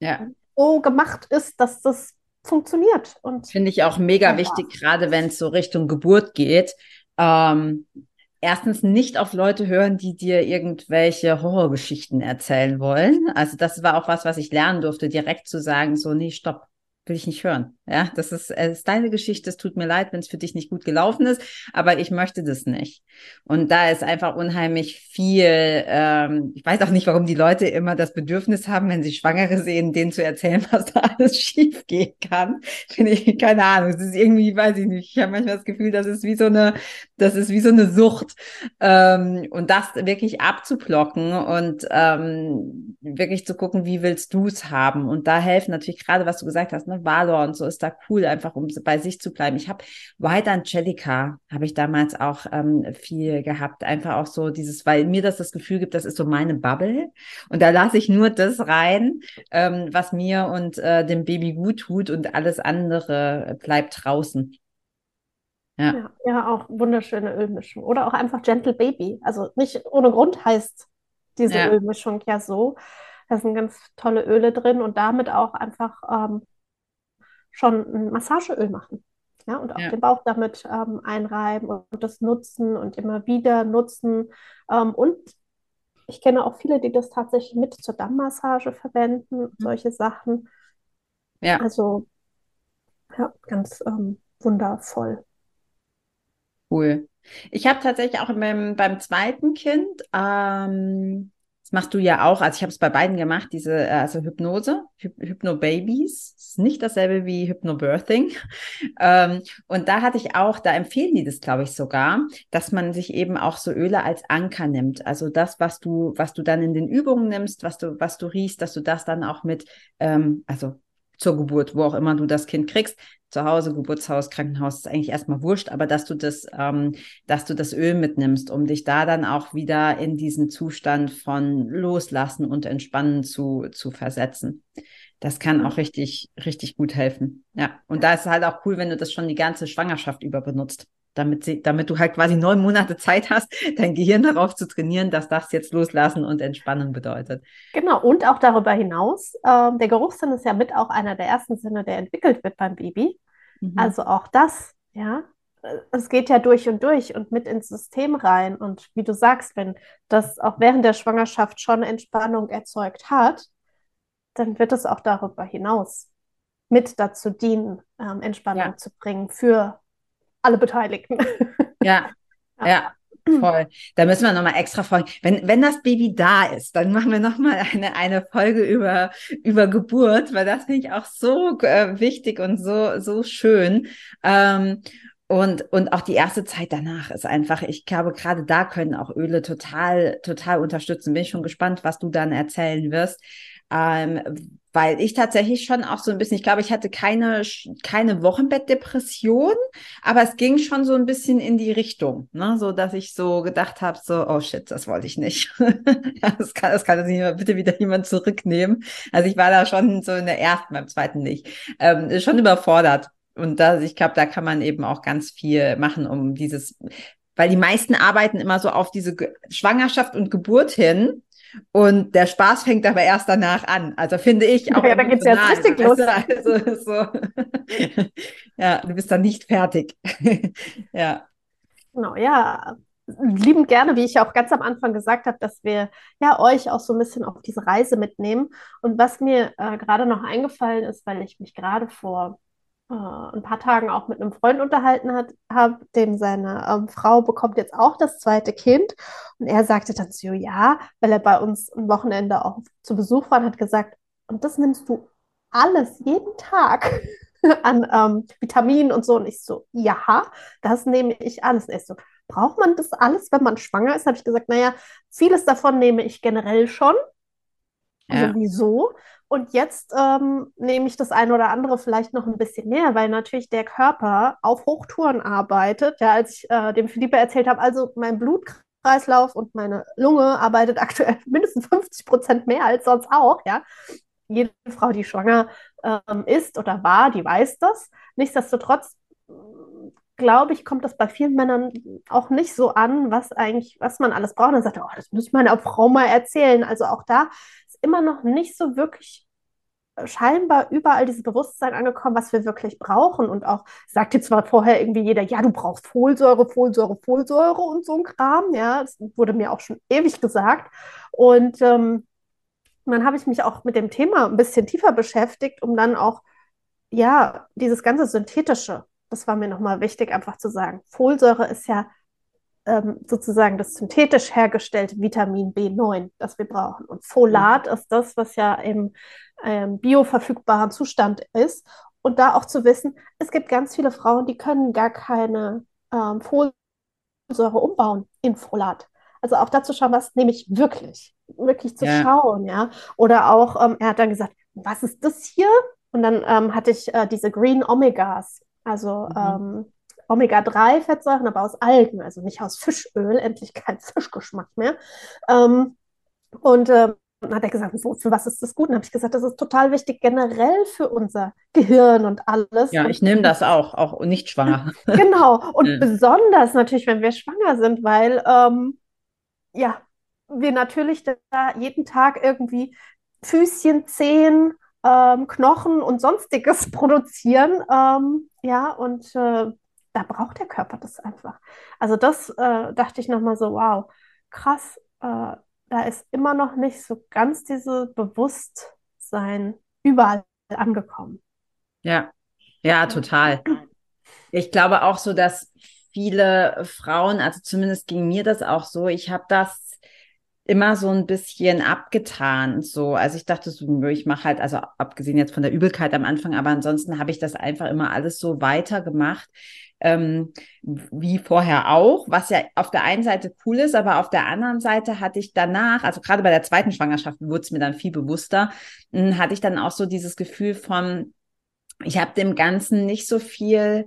ja. so gemacht ist, dass das funktioniert. Und finde ich auch mega ja. wichtig, gerade wenn es so Richtung Geburt geht. Ähm, erstens nicht auf Leute hören, die dir irgendwelche Horrorgeschichten erzählen wollen. Also das war auch was, was ich lernen durfte, direkt zu sagen, so, nee, stopp will ich nicht hören. Ja, das ist, es ist deine Geschichte. Es tut mir leid, wenn es für dich nicht gut gelaufen ist, aber ich möchte das nicht. Und da ist einfach unheimlich viel. Ähm, ich weiß auch nicht, warum die Leute immer das Bedürfnis haben, wenn sie Schwangere sehen, denen zu erzählen, was da alles schief gehen kann. Finde ich keine Ahnung. Es ist irgendwie, weiß ich nicht. Ich habe manchmal das Gefühl, das ist wie so eine, das ist wie so eine Sucht. Ähm, und das wirklich abzublocken und ähm, wirklich zu gucken, wie willst du es haben. Und da helfen natürlich gerade, was du gesagt hast. Ne, Valor und so ist da cool, einfach um bei sich zu bleiben. Ich habe White Angelica, habe ich damals auch ähm, viel gehabt. Einfach auch so dieses, weil mir das das Gefühl gibt, das ist so meine Bubble. Und da lasse ich nur das rein, ähm, was mir und äh, dem Baby gut tut und alles andere bleibt draußen. Ja. ja. Ja, auch wunderschöne Ölmischung. Oder auch einfach Gentle Baby. Also nicht ohne Grund heißt diese ja. Ölmischung ja so. Da sind ganz tolle Öle drin und damit auch einfach ähm, schon ein Massageöl machen. Ja, und auch ja. den Bauch damit ähm, einreiben und, das nutzen und immer wieder nutzen. Ähm, und ich kenne auch viele, die das tatsächlich mit zur Dammmassage verwenden, mhm. solche Sachen. Ja. Also, ja, ganz ähm, wundervoll. Cool. Ich habe tatsächlich auch beim, beim zweiten Kind, ähm, das machst du ja auch, also ich habe es bei beiden gemacht, diese also Hypnose, Hyp Hypnobabys, ist nicht dasselbe wie Hypnobirthing. Ähm, und da hatte ich auch, da empfehlen die das, glaube ich, sogar, dass man sich eben auch so Öle als Anker nimmt. Also das, was du, was du dann in den Übungen nimmst, was du, was du riechst, dass du das dann auch mit, ähm, also zur Geburt, wo auch immer du das Kind kriegst, zu Hause, Geburtshaus, Krankenhaus, ist eigentlich erstmal wurscht, aber dass du das, ähm, dass du das Öl mitnimmst, um dich da dann auch wieder in diesen Zustand von Loslassen und Entspannen zu, zu versetzen. Das kann auch richtig, richtig gut helfen. Ja. Und da ist es halt auch cool, wenn du das schon die ganze Schwangerschaft über benutzt damit, sie, damit du halt quasi neun Monate Zeit hast, dein Gehirn darauf zu trainieren, dass das jetzt loslassen und entspannen bedeutet. Genau, und auch darüber hinaus, äh, der Geruchssinn ist ja mit auch einer der ersten Sinne, der entwickelt wird beim Baby. Mhm. Also auch das, ja, es geht ja durch und durch und mit ins System rein. Und wie du sagst, wenn das auch während der Schwangerschaft schon Entspannung erzeugt hat, dann wird es auch darüber hinaus mit dazu dienen, ähm, Entspannung ja. zu bringen für alle Beteiligten. Ja, ja. ja. Voll. Da müssen wir nochmal extra folgen. Wenn, wenn das Baby da ist, dann machen wir nochmal eine, eine Folge über, über Geburt, weil das finde ich auch so äh, wichtig und so, so schön. Ähm, und, und auch die erste Zeit danach ist einfach, ich glaube, gerade da können auch Öle total, total unterstützen. Bin ich schon gespannt, was du dann erzählen wirst. Ähm, weil ich tatsächlich schon auch so ein bisschen, ich glaube, ich hatte keine, keine Wochenbettdepression, aber es ging schon so ein bisschen in die Richtung, ne? so dass ich so gedacht habe, so, oh shit, das wollte ich nicht. das kann, das kann das nicht bitte wieder jemand zurücknehmen. Also ich war da schon so in der ersten, beim zweiten nicht, ähm, schon überfordert. Und da, ich glaube, da kann man eben auch ganz viel machen, um dieses, weil die meisten arbeiten immer so auf diese Schwangerschaft und Geburt hin und der Spaß fängt aber erst danach an. Also finde ich auch. Ja, da geht es ja richtig los. Also, so. ja, du bist dann nicht fertig. ja. Genau, ja. Liebend gerne, wie ich auch ganz am Anfang gesagt habe, dass wir ja euch auch so ein bisschen auf diese Reise mitnehmen. Und was mir äh, gerade noch eingefallen ist, weil ich mich gerade vor äh, ein paar Tagen auch mit einem Freund unterhalten habe, dem seine ähm, Frau bekommt jetzt auch das zweite Kind. Und er sagte dann so, ja, weil er bei uns am Wochenende auch zu Besuch war und hat gesagt, und das nimmst du alles, jeden Tag an ähm, Vitaminen und so. Und ich so, ja, das nehme ich alles. Und er so, braucht man das alles, wenn man schwanger ist? Habe ich gesagt, naja, vieles davon nehme ich generell schon. Ja. Sowieso. Und jetzt ähm, nehme ich das eine oder andere vielleicht noch ein bisschen mehr, weil natürlich der Körper auf Hochtouren arbeitet. Ja, als ich äh, dem Philippe erzählt habe, also mein Blutkreislauf und meine Lunge arbeitet aktuell mindestens 50 Prozent mehr als sonst auch. Ja, jede Frau, die schwanger ähm, ist oder war, die weiß das. Nichtsdestotrotz glaube ich, kommt das bei vielen Männern auch nicht so an, was eigentlich, was man alles braucht. Und dann sagt er, oh, das muss ich meiner Frau mal erzählen. Also auch da immer noch nicht so wirklich scheinbar überall dieses Bewusstsein angekommen, was wir wirklich brauchen. Und auch sagte zwar vorher irgendwie jeder, ja, du brauchst Folsäure, Folsäure, Folsäure und so ein Kram. Ja, das wurde mir auch schon ewig gesagt. Und ähm, dann habe ich mich auch mit dem Thema ein bisschen tiefer beschäftigt, um dann auch, ja, dieses ganze Synthetische, das war mir nochmal wichtig, einfach zu sagen. Folsäure ist ja ähm, sozusagen das synthetisch hergestellte Vitamin B9, das wir brauchen. Und Folat mhm. ist das, was ja im ähm, bioverfügbaren Zustand ist. Und da auch zu wissen, es gibt ganz viele Frauen, die können gar keine ähm, Folsäure umbauen in Folat. Also auch dazu schauen, was nehme ich wirklich, wirklich zu ja. schauen, ja. Oder auch, ähm, er hat dann gesagt, was ist das hier? Und dann ähm, hatte ich äh, diese Green Omegas, also mhm. ähm, Omega-3-Fettsäuren, aber aus Algen, also nicht aus Fischöl, endlich kein Fischgeschmack mehr. Ähm, und ähm, hat er gesagt, wo, für was ist das gut? Und habe ich gesagt, das ist total wichtig generell für unser Gehirn und alles. Ja, ich nehme das auch, auch nicht schwanger. genau. Und ja. besonders natürlich, wenn wir schwanger sind, weil ähm, ja, wir natürlich da jeden Tag irgendwie Füßchen, Zehen, ähm, Knochen und sonstiges produzieren. Ähm, ja, und äh, da braucht der Körper das einfach. Also das äh, dachte ich nochmal so, wow, krass, äh, da ist immer noch nicht so ganz dieses Bewusstsein überall angekommen. Ja, ja, total. Ich glaube auch so, dass viele Frauen, also zumindest ging mir das auch so, ich habe das immer so ein bisschen abgetan. So, also ich dachte so, ich mache halt, also abgesehen jetzt von der Übelkeit am Anfang, aber ansonsten habe ich das einfach immer alles so weitergemacht. Ähm, wie vorher auch, was ja auf der einen Seite cool ist, aber auf der anderen Seite hatte ich danach, also gerade bei der zweiten Schwangerschaft wurde es mir dann viel bewusster, hm, hatte ich dann auch so dieses Gefühl von, ich habe dem Ganzen nicht so viel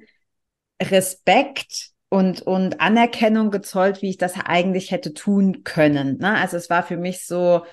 Respekt und, und Anerkennung gezollt, wie ich das eigentlich hätte tun können. Ne? Also es war für mich so,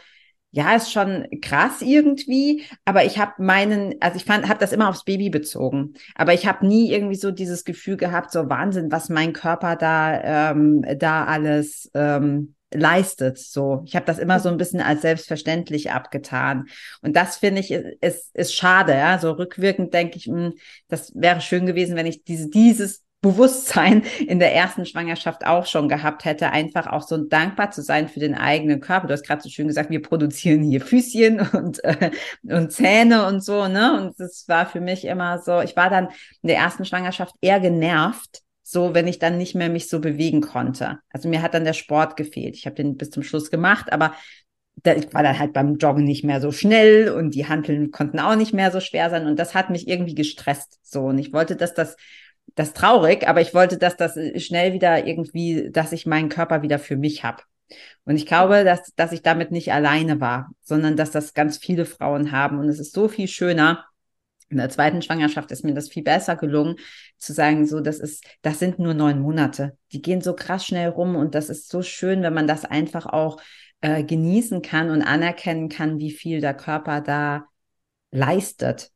ja, ist schon krass irgendwie, aber ich habe meinen, also ich fand, habe das immer aufs Baby bezogen, aber ich habe nie irgendwie so dieses Gefühl gehabt, so Wahnsinn, was mein Körper da ähm, da alles ähm, leistet. So, ich habe das immer so ein bisschen als selbstverständlich abgetan. Und das finde ich ist, ist schade. Ja, so rückwirkend denke ich, mh, hm, das wäre schön gewesen, wenn ich diese dieses Bewusstsein in der ersten Schwangerschaft auch schon gehabt hätte, einfach auch so dankbar zu sein für den eigenen Körper. Du hast gerade so schön gesagt, wir produzieren hier Füßchen und, äh, und Zähne und so, ne? Und das war für mich immer so, ich war dann in der ersten Schwangerschaft eher genervt, so wenn ich dann nicht mehr mich so bewegen konnte. Also mir hat dann der Sport gefehlt. Ich habe den bis zum Schluss gemacht, aber ich war dann halt beim Joggen nicht mehr so schnell und die Hanteln konnten auch nicht mehr so schwer sein und das hat mich irgendwie gestresst so und ich wollte, dass das das traurig, aber ich wollte, dass das schnell wieder irgendwie, dass ich meinen Körper wieder für mich habe. Und ich glaube, dass, dass ich damit nicht alleine war, sondern dass das ganz viele Frauen haben. Und es ist so viel schöner. In der zweiten Schwangerschaft ist mir das viel besser gelungen, zu sagen, so, das ist, das sind nur neun Monate. Die gehen so krass schnell rum und das ist so schön, wenn man das einfach auch äh, genießen kann und anerkennen kann, wie viel der Körper da leistet.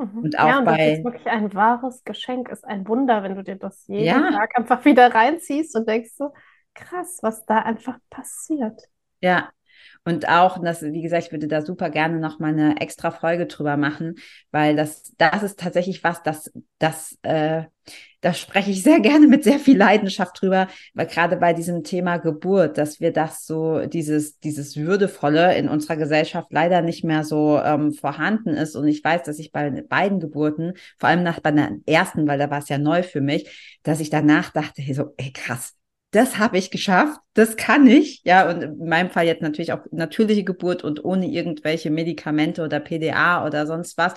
Mhm. Und auch ja, und bei. Das ist wirklich ein wahres Geschenk, ist ein Wunder, wenn du dir das jeden ja. Tag einfach wieder reinziehst und denkst so, krass, was da einfach passiert. Ja, und auch, das, wie gesagt, ich würde da super gerne noch mal eine extra Folge drüber machen, weil das, das ist tatsächlich was, das, das, äh, da spreche ich sehr gerne mit sehr viel Leidenschaft drüber, weil gerade bei diesem Thema Geburt, dass wir das so, dieses, dieses Würdevolle in unserer Gesellschaft leider nicht mehr so ähm, vorhanden ist. Und ich weiß, dass ich bei beiden Geburten, vor allem nach bei der ersten, weil da war es ja neu für mich, dass ich danach dachte, hey, so, ey krass, das habe ich geschafft, das kann ich, ja, und in meinem Fall jetzt natürlich auch natürliche Geburt und ohne irgendwelche Medikamente oder PDA oder sonst was.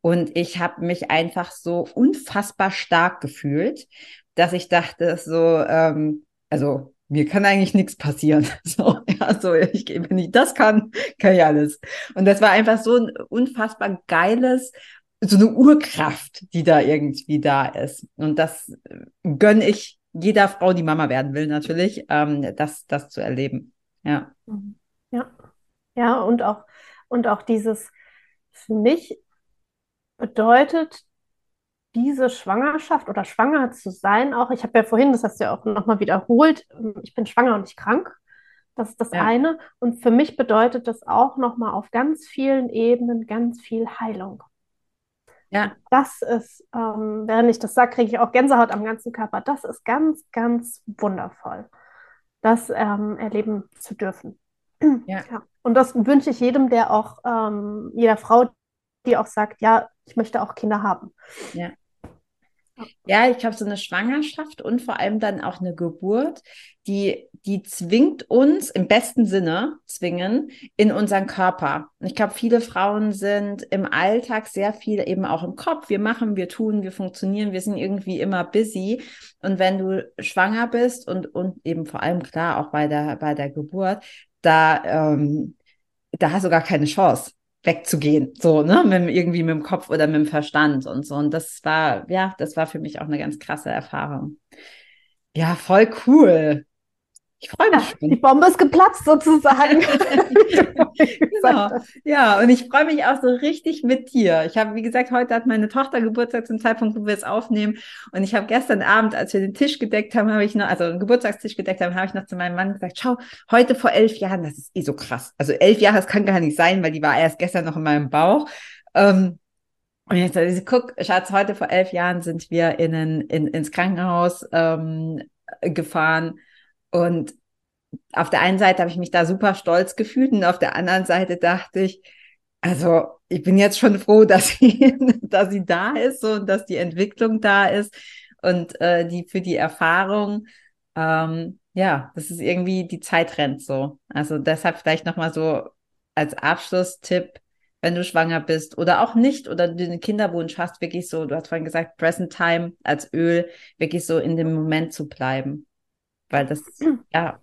Und ich habe mich einfach so unfassbar stark gefühlt, dass ich dachte, so, ähm, also mir kann eigentlich nichts passieren. So, ja, so, ich, wenn ich das kann, kann ich alles. Und das war einfach so ein unfassbar geiles, so eine Urkraft, die da irgendwie da ist. Und das gönne ich jeder Frau, die Mama werden will, natürlich, ähm, das, das zu erleben. Ja. Mhm. Ja. Ja, und auch, und auch dieses, für mich bedeutet diese Schwangerschaft oder schwanger zu sein auch, ich habe ja vorhin, das hast du ja auch nochmal wiederholt, ich bin schwanger und nicht krank. Das ist das ja. eine. Und für mich bedeutet das auch nochmal auf ganz vielen Ebenen ganz viel Heilung. Ja. Das ist, ähm, während ich das sage, kriege ich auch Gänsehaut am ganzen Körper. Das ist ganz, ganz wundervoll, das ähm, erleben zu dürfen. Ja. ja. Und das wünsche ich jedem, der auch, ähm, jeder Frau, die auch sagt, ja, ich möchte auch Kinder haben. Ja. Ja, ich glaube, so eine Schwangerschaft und vor allem dann auch eine Geburt, die, die zwingt uns im besten Sinne, zwingen, in unseren Körper. Und ich glaube, viele Frauen sind im Alltag sehr viel eben auch im Kopf. Wir machen, wir tun, wir funktionieren, wir sind irgendwie immer busy. Und wenn du schwanger bist und, und eben vor allem klar auch bei der, bei der Geburt, da, ähm, da hast du gar keine Chance wegzugehen, so, ne, mit, irgendwie mit dem Kopf oder mit dem Verstand und so. Und das war, ja, das war für mich auch eine ganz krasse Erfahrung. Ja, voll cool. Ich freue mich. Ja, die Bombe ist geplatzt sozusagen. genau. Ja, und ich freue mich auch so richtig mit dir. Ich habe, wie gesagt, heute hat meine Tochter Geburtstag zum Zeitpunkt, wo wir es aufnehmen. Und ich habe gestern Abend, als wir den Tisch gedeckt haben, habe ich noch, also einen Geburtstagstisch gedeckt haben, habe ich noch zu meinem Mann gesagt, schau, heute vor elf Jahren, das ist eh so krass. Also elf Jahre, das kann gar nicht sein, weil die war erst gestern noch in meinem Bauch. Ähm, und jetzt ich, guck, Schatz, heute vor elf Jahren sind wir in, in, ins Krankenhaus ähm, gefahren und auf der einen Seite habe ich mich da super stolz gefühlt und auf der anderen Seite dachte ich, also ich bin jetzt schon froh, dass sie, dass sie da ist und dass die Entwicklung da ist und äh, die für die Erfahrung. Ähm, ja, das ist irgendwie die Zeit rennt so. Also deshalb vielleicht nochmal so als Abschlusstipp, wenn du schwanger bist oder auch nicht oder du einen Kinderwunsch hast, wirklich so, du hast vorhin gesagt, Present Time als Öl, wirklich so in dem Moment zu bleiben weil das, ja,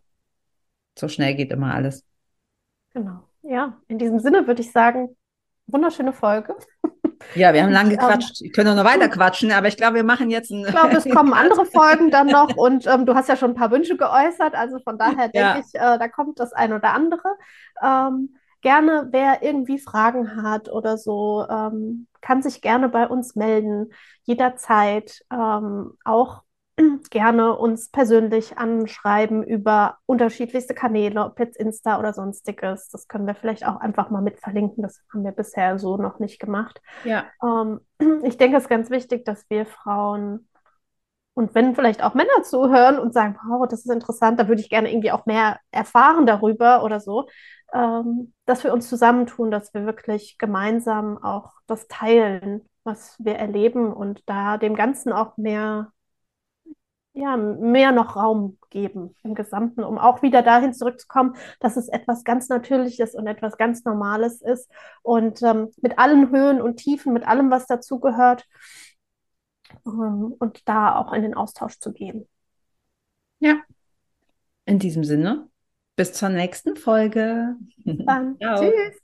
so schnell geht immer alles. Genau. Ja, in diesem Sinne würde ich sagen, wunderschöne Folge. Ja, wir haben lange ähm, gequatscht. Ich könnte noch weiter quatschen, aber ich glaube, wir machen jetzt ein. Ich glaube, es kommen andere Folgen dann noch und ähm, du hast ja schon ein paar Wünsche geäußert. Also von daher denke ja. ich, äh, da kommt das ein oder andere. Ähm, gerne, wer irgendwie Fragen hat oder so, ähm, kann sich gerne bei uns melden, jederzeit. Ähm, auch gerne uns persönlich anschreiben über unterschiedlichste Kanäle, ob jetzt Insta oder sonstiges. Das können wir vielleicht auch einfach mal mit verlinken. Das haben wir bisher so noch nicht gemacht. Ja. Ähm, ich denke, es ist ganz wichtig, dass wir Frauen und wenn vielleicht auch Männer zuhören und sagen, wow, das ist interessant, da würde ich gerne irgendwie auch mehr erfahren darüber oder so, ähm, dass wir uns zusammentun, dass wir wirklich gemeinsam auch das teilen, was wir erleben und da dem Ganzen auch mehr ja, mehr noch Raum geben im Gesamten, um auch wieder dahin zurückzukommen, dass es etwas ganz Natürliches und etwas ganz Normales ist und ähm, mit allen Höhen und Tiefen, mit allem, was dazugehört ähm, und da auch in den Austausch zu gehen. Ja, in diesem Sinne, bis zur nächsten Folge. Dann, tschüss.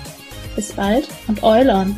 Bis bald und Eulon!